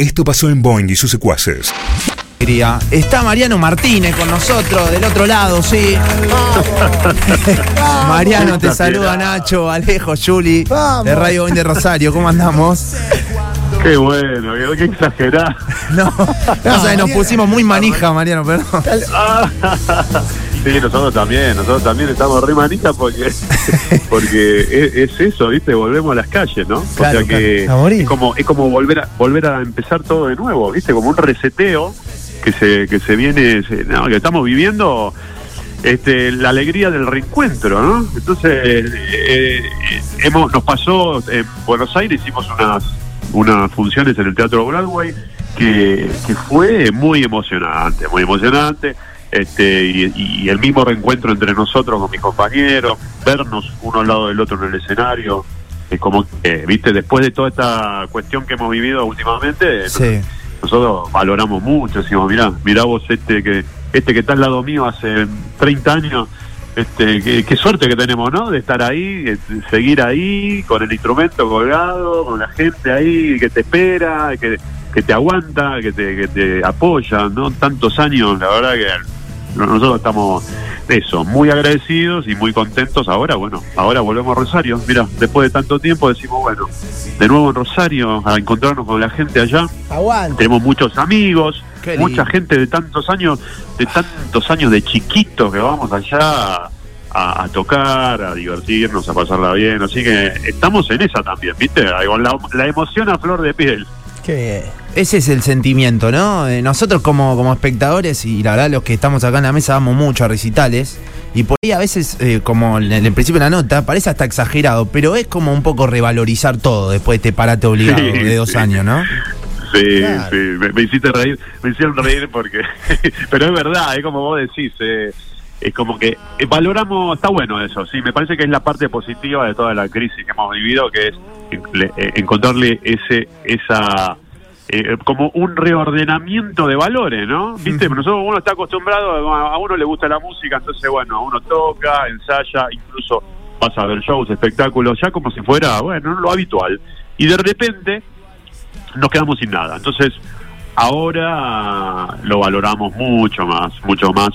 Esto pasó en Boeing y sus secuaces. Está Mariano Martínez con nosotros, del otro lado, sí. Mariano, te saluda Nacho, Alejo, Juli, de Radio Boeing de Rosario. ¿Cómo andamos? Qué bueno, qué exagerado. No, no, sé, nos pusimos muy manija, Mariano, perdón. Sí, nosotros también, nosotros también estamos re manija porque, porque es, es eso, ¿viste? Volvemos a las calles, ¿no? Claro, o sea que claro, es como, es como volver a volver a empezar todo de nuevo, ¿viste? Como un reseteo que se, que se viene, se- no, que estamos viviendo este, la alegría del reencuentro, ¿no? Entonces, eh, eh, hemos, nos pasó en Buenos Aires, hicimos unas, unas funciones en el Teatro Broadway que, que fue muy emocionante, muy emocionante. Este, y, y el mismo reencuentro entre nosotros con mis compañeros, vernos uno al lado del otro en el escenario, es como que, viste, después de toda esta cuestión que hemos vivido últimamente, Sí. nosotros valoramos mucho, decimos, mirá, mirá vos este que este que está al lado mío hace 30 años, este qué, qué suerte que tenemos, ¿no? De estar ahí, de seguir ahí, con el instrumento colgado, con la gente ahí que te espera, que, que te aguanta, que te, que te apoya, ¿no? Tantos años, la verdad que nosotros estamos eso, muy agradecidos y muy contentos. Ahora, bueno, ahora volvemos a Rosario. Mira, después de tanto tiempo decimos, bueno, de nuevo en Rosario, a encontrarnos con la gente allá. Aguante. Tenemos muchos amigos, Qué lindo. mucha gente de tantos años, de tantos años de chiquitos que vamos allá a, a tocar, a divertirnos, a pasarla bien. Así que estamos en esa también, ¿viste? La, la emoción a flor de piel. Qué bien. Ese es el sentimiento, ¿no? Eh, nosotros como, como espectadores, y la verdad los que estamos acá en la mesa vamos mucho a recitales, y por ahí a veces, eh, como en el principio de la nota, parece hasta exagerado, pero es como un poco revalorizar todo después de este parate obligado Sí, de dos sí. años, ¿no? Sí, Claro. sí, me, me hiciste reír, me hicieron reír porque, pero es verdad, es como vos decís, eh, es como que eh, valoramos, está bueno eso, sí, me parece que es la parte positiva de toda la crisis que hemos vivido, que es eh, le- encontrarle ese, esa, eh, como un reordenamiento de valores, ¿no? Viste, nosotros uno está acostumbrado, a, a uno le gusta la música, entonces bueno, uno toca, ensaya, incluso vas a ver shows, espectáculos, ya como si fuera, bueno, lo habitual. Y de repente nos quedamos sin nada. Entonces, ahora lo valoramos mucho más, mucho más.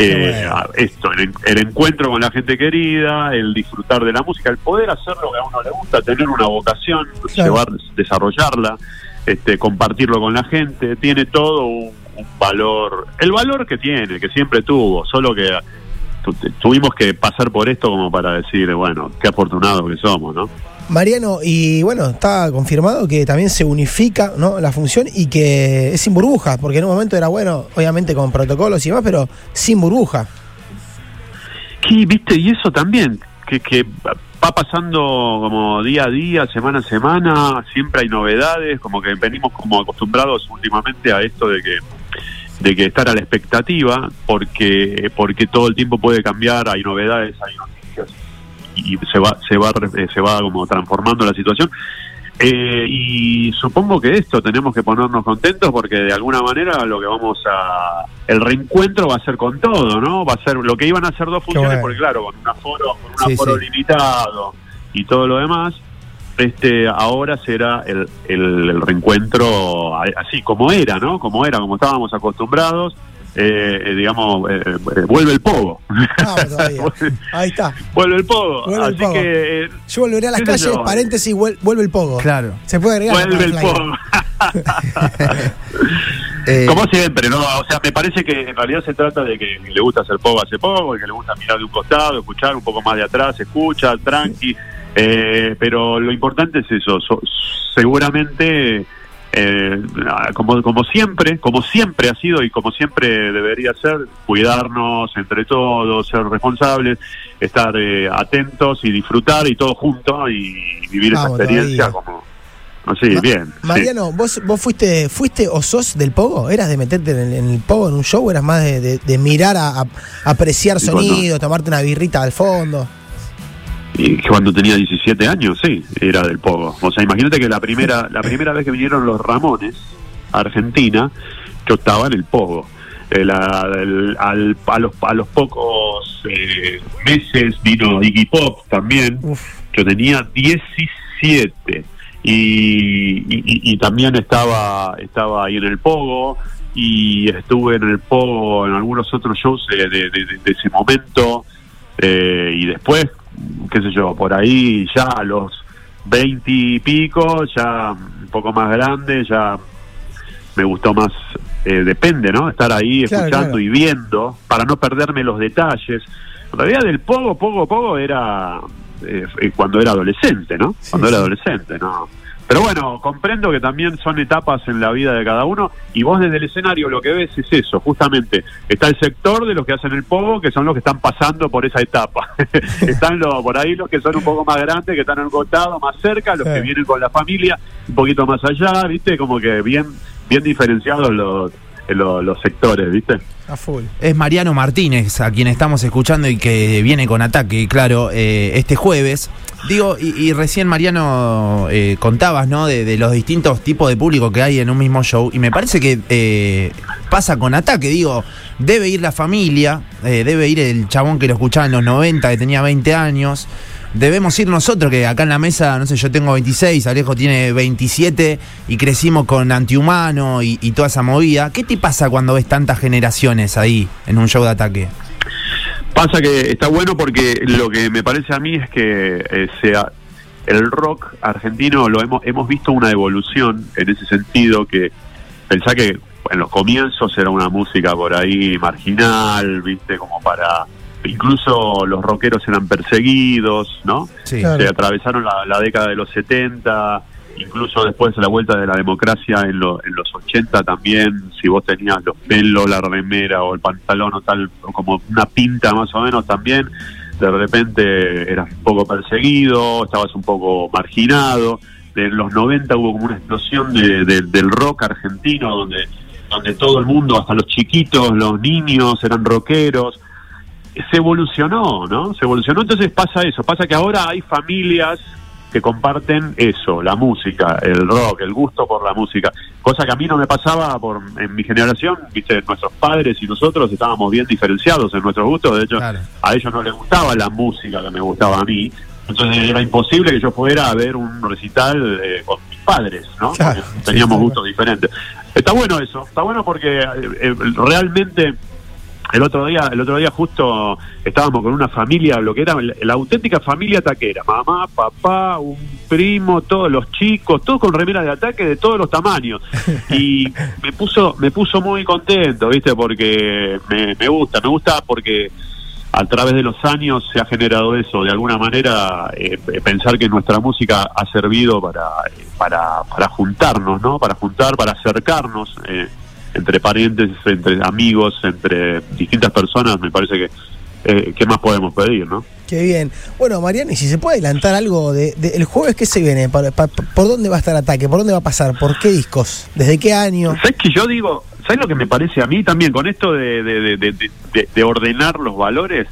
Eh, bueno. esto, el, en- el encuentro con la gente querida, el disfrutar de la música, el poder hacer lo que a uno le gusta, tener una vocación, Claro. llevar, desarrollarla, este, compartirlo con la gente, tiene todo un, un valor, el valor que tiene, que siempre tuvo, solo que tu- tuvimos que pasar por esto como para decir, bueno, qué afortunados que somos, ¿no? Mariano, y bueno, está confirmado que también se unifica ¿no? la función y que es sin burbujas, porque en un momento era bueno, obviamente con protocolos y demás, pero sin burbuja. Sí, viste, y eso también, que, que va pasando como día a día, semana a semana, siempre hay novedades, como que venimos como acostumbrados últimamente a esto de que de que estar a la expectativa, porque porque todo el tiempo puede cambiar, hay novedades, hay noticias y se va se va eh, se va como transformando la situación. Eh, y supongo que esto tenemos que ponernos contentos porque de alguna manera lo que vamos a el reencuentro va a ser con todo, ¿no? Va a ser lo que iban a ser dos funciones bueno. porque claro, con un aforo, con un Sí, aforo sí. limitado y todo lo demás, este ahora será el, el, el reencuentro así como era, ¿no? Como era, como estábamos acostumbrados. Eh, eh, digamos, eh, eh, vuelve el pogo. Todavía. Ahí está. vuelve el pogo. Vuelve el así pogo. que eh, Yo volveré a las ¿Qué sé calles, yo? paréntesis, vuel- vuelve el pogo. Claro. Se puede agregar. vuelve el pogo. Eh, Como siempre, ¿no? O sea, me parece que en realidad se trata de que le gusta hacer poco hace poco, y que le gusta mirar de un costado, escuchar un poco más de atrás, escucha, tranqui. eh, pero lo importante es eso. so- seguramente, eh, como, como siempre, como siempre ha sido y como siempre debería ser, cuidarnos entre todos, ser responsables, estar eh, atentos y disfrutar y todo juntos y vivir Vamos esa experiencia todavía. como. Así, Ma- bien. sí. Mariano, ¿vos, vos fuiste fuiste o sos del pogo? ¿Eras de meterte en el, en el pogo en un show? ¿Eras más de, de- de mirar a, a- apreciar Digo, no. sonido, tomarte una birrita al fondo? Y cuando tenía 17 años, sí, era del pogo. O sea, imagínate que la primera, la primera vez que vinieron los Ramones a Argentina, yo estaba en el pogo. Eh, la- el- al- a, los, a los pocos eh, meses vino Iggy Pop también. Uf. Yo tenía 17 y, y- y también estaba, estaba ahí en el Pogo y estuve en el Pogo en algunos otros shows de, de- de- de ese momento eh, y después, qué sé yo, por ahí ya a los veinte y pico, ya un poco más grande, ya me gustó más, eh, depende, ¿no? Estar ahí Claro, escuchando claro. y viendo para no perderme los detalles. En realidad del poco, poco, poco era eh, eh, cuando era adolescente, ¿no? Sí, cuando era sí. adolescente, ¿no? Pero bueno, comprendo que también son etapas en la vida de cada uno y vos desde el escenario lo que ves es eso, justamente. Está el sector de los que hacen el pogo, que son los que están pasando por esa etapa. están los, por ahí los que son un poco más grandes, que están agotados, más cerca, los Sí. que vienen con la familia, un poquito más allá, ¿viste? Como que bien, bien diferenciados los, los, los sectores, ¿viste? A full. Es Mariano Martínez, a quien estamos escuchando y que viene con ataque, claro, eh, este jueves. Digo, y, y recién Mariano eh, contabas, ¿no? De, de los distintos tipos de público que hay en un mismo show. Y me parece que eh, pasa con ataque. Digo, debe ir la familia, eh, debe ir el chabón que lo escuchaba en los 90, que tenía 20 años. Debemos ir nosotros, que acá en la mesa, no sé, yo tengo 26, Alejo tiene 27 y crecimos con Antihumano y, y toda esa movida. ¿Qué te pasa cuando ves tantas generaciones ahí en un show de ataque? Pasa que está bueno porque lo que me parece a mí es que eh, sea el rock argentino lo hemos hemos visto una evolución en ese sentido que pensá que en los comienzos era una música por ahí marginal, viste, como para incluso los rockeros eran perseguidos, ¿no? Sí. Claro. Se atravesaron la, la década de los 70, incluso después de la vuelta de la democracia en, lo- en los 80 también, si vos tenías los pelos, la remera o el pantalón o tal, o como una pinta más o menos también, de repente eras un poco perseguido, estabas un poco marginado. En los 90 hubo como una explosión de- de- del rock argentino donde, donde todo el mundo, hasta los chiquitos, los niños eran rockeros se evolucionó, ¿no? Se evolucionó, entonces pasa eso, pasa que ahora hay familias que comparten eso, la música, el rock, el gusto por la música, cosa que a mí no me pasaba por en mi generación, viste, nuestros padres y nosotros estábamos bien diferenciados en nuestros gustos, de hecho, Claro. a ellos no les gustaba la música que me gustaba a mí, entonces era imposible que yo fuera a ver un recital eh, con mis padres, ¿no? Claro, Porque sí, teníamos gustos diferentes. Está bueno eso, está bueno porque eh, eh, realmente el otro día, el otro día justo estábamos con una familia, lo que era la, auténtica familia taquera, mamá, papá, un primo, todos los chicos, todos con remera de ataque de todos los tamaños. Y me puso, me puso muy contento, viste, porque me, me gusta, me gusta porque a través de los años se ha generado eso, de alguna manera eh, pensar que nuestra música ha servido para, para, para juntarnos, ¿no? Para juntar, para acercarnos eh, entre parientes, entre amigos, entre distintas personas, me parece que eh, ¿qué más podemos pedir, no? Qué bien. Bueno, Mariano, y si se puede adelantar algo de, de- el jueves que se viene, ¿Para- pa- ¿por dónde va a estar ataque? ¿Por dónde va a pasar? ¿Por qué discos? ¿Desde qué año? ¿Sabes que yo digo? ¿Sabes lo que me parece a mí también con esto de, de, de- de- de- de ordenar los valores?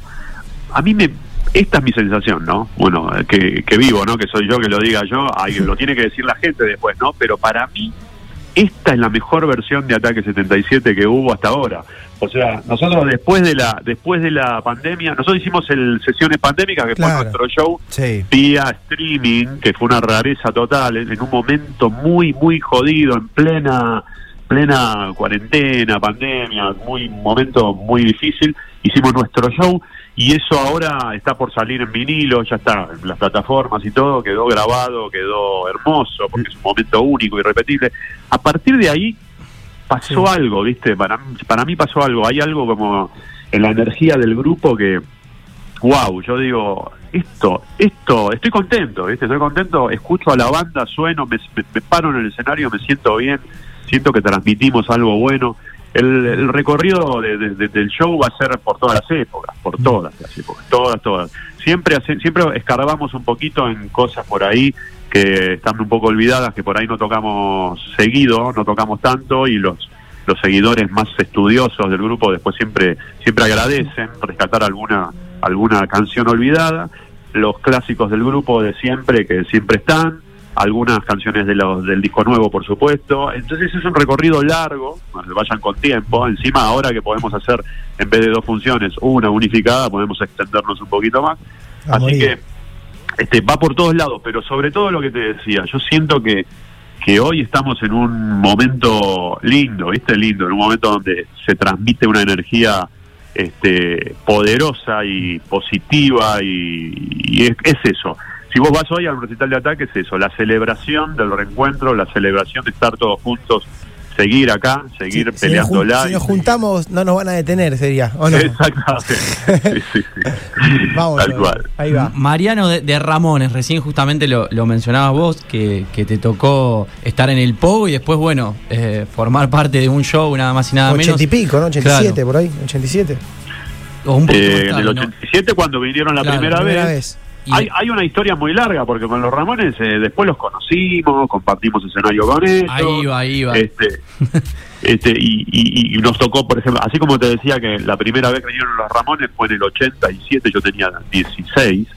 A mí me. Esta es mi sensación, ¿no? Bueno, eh, que, que vivo, ¿no? Que soy yo que lo diga yo, ahí lo tiene que decir la gente después, ¿no? Pero para mí, esta es la mejor versión de Ataque 77 que hubo hasta ahora. O sea, nosotros después de la después de la pandemia, nosotros hicimos el sesiones pandémicas, que Claro. fue nuestro show, Sí. vía streaming, que fue una rareza total, en un momento muy, muy jodido, en plena plena cuarentena, pandemia, muy un momento muy difícil, hicimos nuestro show y eso ahora está por salir en vinilo, ya está en las plataformas y todo, quedó grabado, quedó hermoso, porque es un momento único, irrepetible. A partir de ahí pasó Sí. algo, ¿viste? Para, para mí pasó algo, hay algo como en la energía del grupo que, wow, yo digo, esto, esto, estoy contento, ¿viste? Estoy contento, escucho a la banda, sueno, me, me- me paro en el escenario, me siento bien, siento que transmitimos algo bueno. El, el recorrido de- de- de- del show va a ser por todas las épocas, por todas las épocas, todas, todas. Siempre, hace- siempre escarbamos un poquito en cosas por ahí que están un poco olvidadas, que por ahí no tocamos seguido, no tocamos tanto y los los seguidores más estudiosos del grupo después siempre siempre agradecen rescatar alguna alguna canción olvidada los clásicos del grupo de siempre que siempre están algunas canciones de los del disco nuevo por supuesto entonces es un recorrido largo vayan con tiempo encima ahora que podemos hacer en vez de dos funciones una unificada podemos extendernos un poquito más así que este, va por todos lados, pero sobre todo lo que te decía, yo siento que, que hoy estamos en un momento lindo, ¿viste? Lindo, en un momento donde se transmite una energía este, poderosa y positiva y, y es, es eso. Si vos vas hoy al recital de ataque, es eso, la celebración del reencuentro, la celebración de estar todos juntos, seguir acá, seguir Si- si. Si nos juntamos, no nos van a detener, sería. ¿o no? Exactamente. Sí, sí, sí. Vamos, Tal cual. ahí va. Mariano de, de Ramones, recién justamente lo, lo mencionabas vos, que, que te tocó estar en el Pogo y después, bueno, eh, formar parte de un show nada más y nada menos. 80 y pico, ¿no? 87 Claro. por ahí, 87. O un poquito Eh, más en el ¿no? 87 cuando vinieron la Claro, primera, Primera vez. vez. Y- Hay, hay una historia muy larga porque con los Ramones eh, después los conocimos, compartimos escenario con ellos. Ahí va, ahí va. Este, este, y, y- y nos tocó, por ejemplo, así como te decía que la primera vez que vinieron los Ramones fue en el 87, yo tenía 16,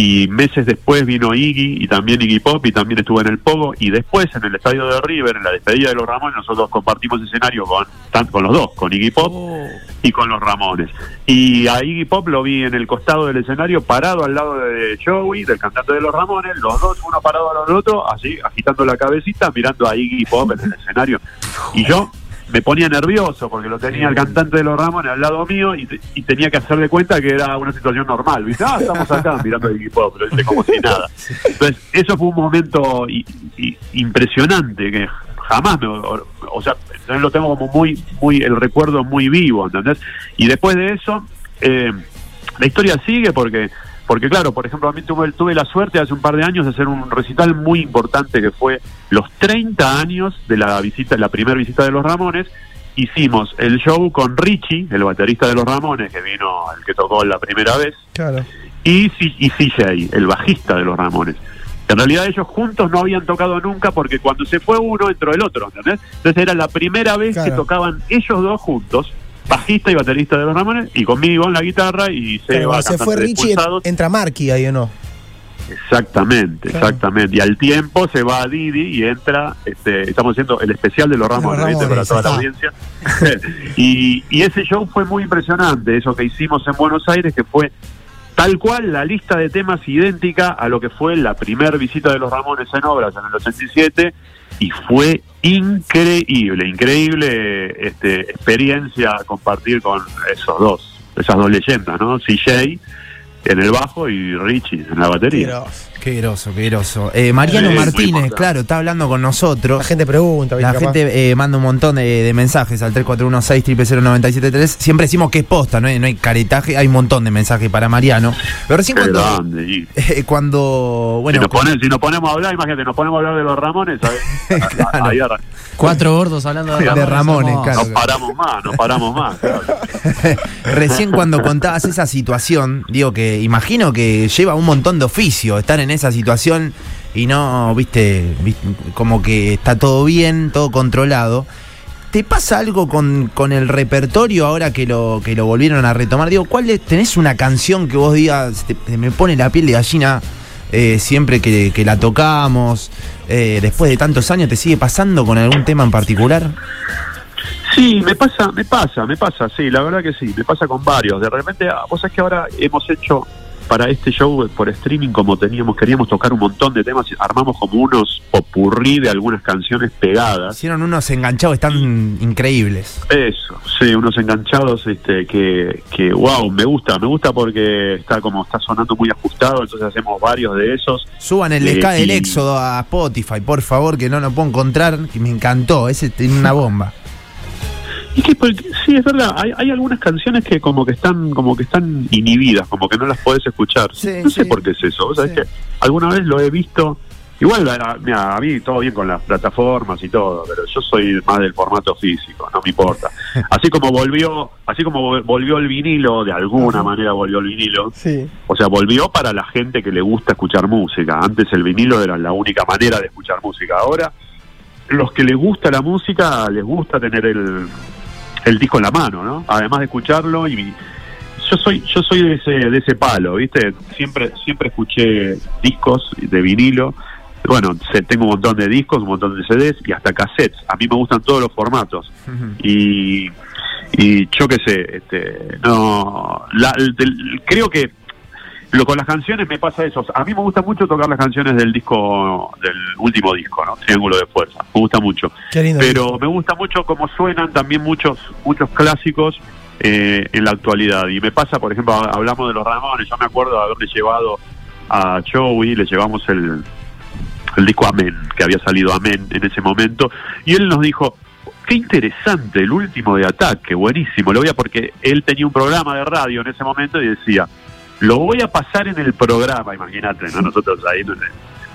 y meses después vino Iggy y también Iggy Pop y también estuvo en el Pogo, y después en el estadio de River, en la despedida de los Ramones, nosotros compartimos escenario con, tan- con los dos, con Iggy Pop Oh, y con los Ramones. Y a Iggy Pop lo vi en el costado del escenario, parado al lado de Joey, del cantante de los Ramones, los dos, uno parado al otro, así, agitando la cabecita, mirando a Iggy Pop en el escenario. Y yo me ponía nervioso porque lo tenía el cantante de los Ramones al lado mío y, y tenía que hacer de cuenta que era una situación normal. ¿viste? Ah, estamos acá mirando Iggy Pop, pero ¿viste? como si nada. Entonces, eso fue un momento i- i- impresionante que jamás me, o, o sea, lo tengo como muy, muy, el recuerdo muy vivo, ¿entendés? Y después de eso, eh, la historia sigue porque, porque claro, por ejemplo, a mí tuve, tuve la suerte hace un par de años de hacer un recital muy importante que fue los 30 años de la visita, la primera visita de los Ramones. Hicimos el show con Richie, el baterista de los Ramones, que vino, el que tocó la primera vez, Claro. y, y CJ, el bajista de los Ramones. En realidad ellos juntos no habían tocado nunca porque cuando se fue uno entró el otro, ¿entendés? Entonces era la primera vez que tocaban ellos dos juntos, bajista y baterista de los Ramones, y conmigo en la guitarra y se va se fue Richie, entra Marky ahí o no. Exactamente, Claro. exactamente. Y al tiempo se va a Didi y entra, este, estamos haciendo el especial de los Ramones, ¿viste? para toda la audiencia. y, y ese show fue muy impresionante, eso que hicimos en Buenos Aires, que fue tal cual la lista de temas idéntica a lo que fue la primera visita de los Ramones en obras en el 87 y fue increíble, increíble este, experiencia compartir con esos dos, esas dos leyendas, ¿no? CJ en el bajo y Richie en la batería. Qué groso, qué groso. Eh, Mariano Sí, Martínez, claro, está hablando con la nosotros. gente pregunta. La capaz. gente eh, manda un montón de, de mensajes al 3416 Siempre decimos que es posta, no hay, no hay caretaje, hay un montón de mensajes para Mariano. Pero recién Qué cuando, grande, eh, cuando bueno, si, nos ponen- si nos ponemos a hablar, imagínate, nos ponemos a hablar de los Ramones, ¿sabes? Claro. Cuatro gordos hablando de De Ramones. Ramones, hermoso. claro. no paramos más, no paramos más. claro. recién cuando contabas esa situación, digo que imagino que lleva un montón de oficio estar en esa situación y no, viste, como que está todo bien, todo controlado. ¿Te pasa algo con, con el repertorio ahora que lo, que lo volvieron a retomar? Digo, ¿cuál tenés una canción que vos digas, te- me pone la piel de gallina eh, siempre que, que la tocamos? Eh, después de tantos años, ¿te sigue pasando con algún tema en particular? Sí, me pasa, me pasa, me pasa, sí, la verdad que sí, me pasa con varios. De repente, ah, vos sabés que ahora hemos hecho para este show eh, por streaming, como teníamos, queríamos tocar un montón de temas, armamos como unos popurrí de algunas canciones pegadas. Hicieron unos enganchados tan increíbles. Eso, sí, unos enganchados este, que, que, wow, me gusta, me gusta porque está como está sonando muy ajustado, entonces hacemos varios de esos. Suban el Eh, del y- Éxodo a Spotify, por favor, que no lo puedo encontrar, que me encantó. Ese tiene una bomba. Y que porque- sí, es verdad, hay, hay algunas canciones que como que están como que están inhibidas, como que no las podés escuchar. Sí, no sé sí. por qué es eso, ¿vos sabés Sí. que alguna vez lo he visto, igual a, mira, a mí todo bien con las plataformas y todo, pero yo soy más del formato físico, no me importa. Así como volvió, así como vol- volvió el vinilo, de alguna manera volvió el vinilo, Sí. o sea, volvió para la gente que le gusta escuchar música. Antes el vinilo era la única manera de escuchar música. Ahora, los que les gusta la música, les gusta tener el, el disco en la mano, ¿no? Además de escucharlo y yo soy yo soy de ese de ese palo, ¿viste? Siempre siempre escuché discos de vinilo. Bueno, tengo un montón de discos, un montón de CDs y hasta cassettes. A mí me gustan todos los formatos y, y yo qué sé, este, no, la- creo que lo con las canciones me pasa eso. A mí me gusta mucho tocar las canciones del disco, del último disco, ¿no? Triángulo de Fuerza. Me gusta mucho. Qué lindo. Pero me gusta mucho cómo suenan también muchos, muchos clásicos eh, en la actualidad. Y me pasa, por ejemplo, hablamos de los Ramones. Yo me acuerdo de haberle llevado a Joey, le llevamos el, el disco Amén, que había salido Amén en ese momento. Y él nos dijo, qué interesante el último de ataque, buenísimo. Lo voy a porque él tenía un programa de radio en ese momento y decía, lo voy a pasar en el programa, imagínate, ¿no? Nosotros ahí nos,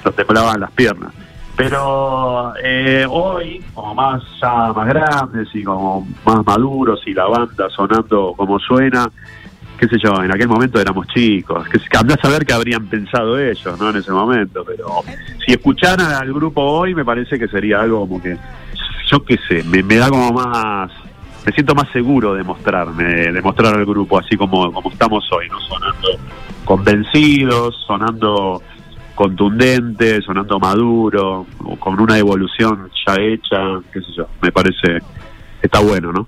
nos temblaban las piernas. Pero eh, hoy, como más ya más grandes y como más maduros y la banda sonando como suena, qué sé yo, en aquel momento éramos chicos, que a saber qué habrían pensado ellos, ¿no? En ese momento, pero si escucharan al grupo hoy, me parece que sería algo como que, yo qué sé, me, me da como más, me siento más seguro de mostrarme, de mostrar al grupo así como, como estamos hoy, ¿no? Sonando convencidos, sonando contundente, sonando maduro, con una evolución ya hecha, qué sé yo, me parece, está bueno, ¿no?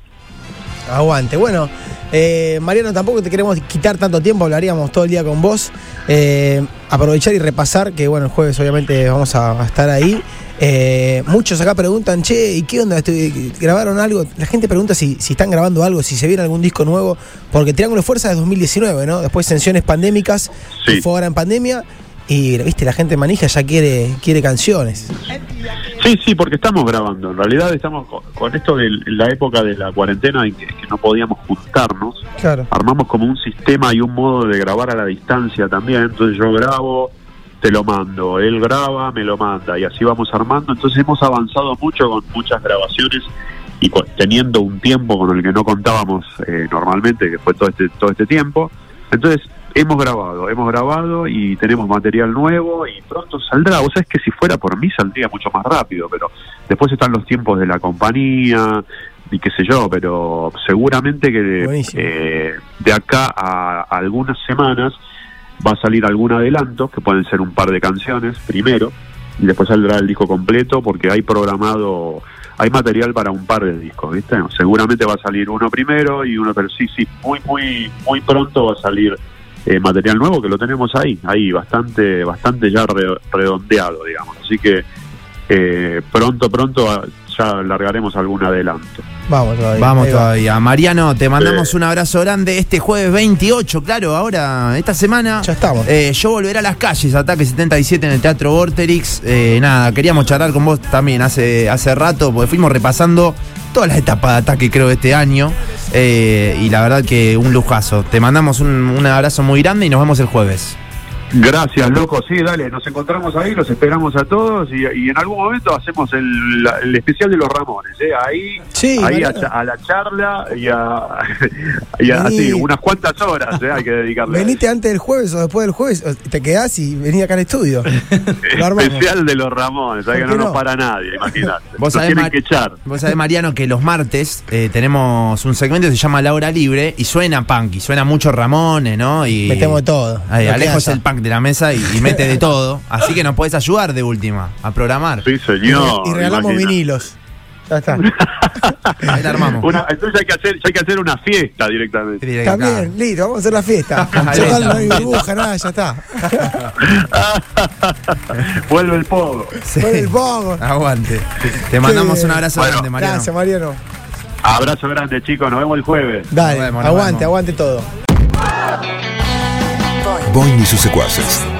Aguante. Bueno, eh, Mariano, tampoco te queremos quitar tanto tiempo, hablaríamos todo el día con vos. Eh, aprovechar y repasar, que bueno, el jueves obviamente vamos a estar ahí. Eh, muchos acá preguntan, che, ¿y qué onda? Estoy- ¿Grabaron algo? La gente pregunta si, si están grabando algo, si se viene algún disco nuevo, porque Triángulo de Fuerza es 2019, ¿no? Después tensiones pandémicas, Sí. fue ahora en pandemia, y viste, la gente manija ya quiere, quiere canciones. Sí, sí, porque estamos grabando. En realidad estamos con, con esto de la época de la cuarentena en que, que no podíamos juntarnos. Claro. Armamos como un sistema y un modo de grabar a la distancia también. Entonces yo grabo, te lo mando. Él graba, me lo manda. Y así vamos armando. Entonces hemos avanzado mucho con muchas grabaciones y con- teniendo un tiempo con el que no contábamos eh, normalmente, que fue todo este, todo este tiempo. Entonces hemos grabado, hemos grabado y tenemos material nuevo y pronto saldrá. Vos sabés que si fuera por mí saldría mucho más rápido, pero después están los tiempos de la compañía y qué sé yo, pero seguramente que eh, de acá a algunas semanas va a salir algún adelanto, que pueden ser un par de canciones primero, y después saldrá el disco completo porque hay programado, hay material para un par de discos, ¿viste? Seguramente va a salir uno primero y uno, pero sí, sí, muy, muy, muy pronto va a salir eh, material nuevo que lo tenemos ahí, ahí bastante, bastante ya re- redondeado, digamos. Así que eh, pronto, pronto ah, ya largaremos algún adelanto. Vamos todavía. Vamos va. todavía. Mariano, te mandamos un abrazo grande este jueves 28, claro, ahora, esta semana. Ya estamos. Eh, yo volveré a las calles, Ataque 77 en el Teatro Vorterix. Eh, nada, queríamos charlar con vos también hace, hace rato, porque fuimos repasando todas las etapas de ataque, creo, de este año. Eh, y la verdad que un lujazo. Te mandamos un, un abrazo muy grande y nos vemos el jueves. Gracias, loco. Sí, dale, nos encontramos ahí, los esperamos a todos y, y en algún momento hacemos el, la- el especial de los Ramones. ¿eh? Ahí, Sí, ahí a, la charla y a, y a- Vení. así, unas cuantas horas ¿eh? hay que dedicarle. Venite antes del jueves o después del jueves, te quedás y vení acá al estudio. Especial de los Ramones, ¿sabes? que ¿Por no nos no? para nadie, imagínate. Vos Nos sabés, tienen Mar- que echar. Vos sabés, Mariano, que los martes eh, tenemos un segmento que se llama La Hora Libre y suena punk, y suena mucho Ramones, ¿no? Y Metemos todo, Ahí, Alejo es el punk de la mesa y, y mete de todo. Así que nos podés ayudar de última a programar. Sí, señor. y regalamos vinilos. Ya está. Ahí la armamos. Una- entonces hay que, hacer, hay que hacer una fiesta directamente. Directo acá. También, listo, vamos a hacer la fiesta. Total, no hay burbuja, nada, ya está. Vuelve el pogo. Sí. Pon el pogo. Aguante. Te mandamos un abrazo Bueno, grande, Mariano. Gracias, Mariano. Abrazo grande, chicos. Nos vemos el jueves. Dale, Nos vemos, nos aguante, vemos. aguante todo. Boing y sus secuaces.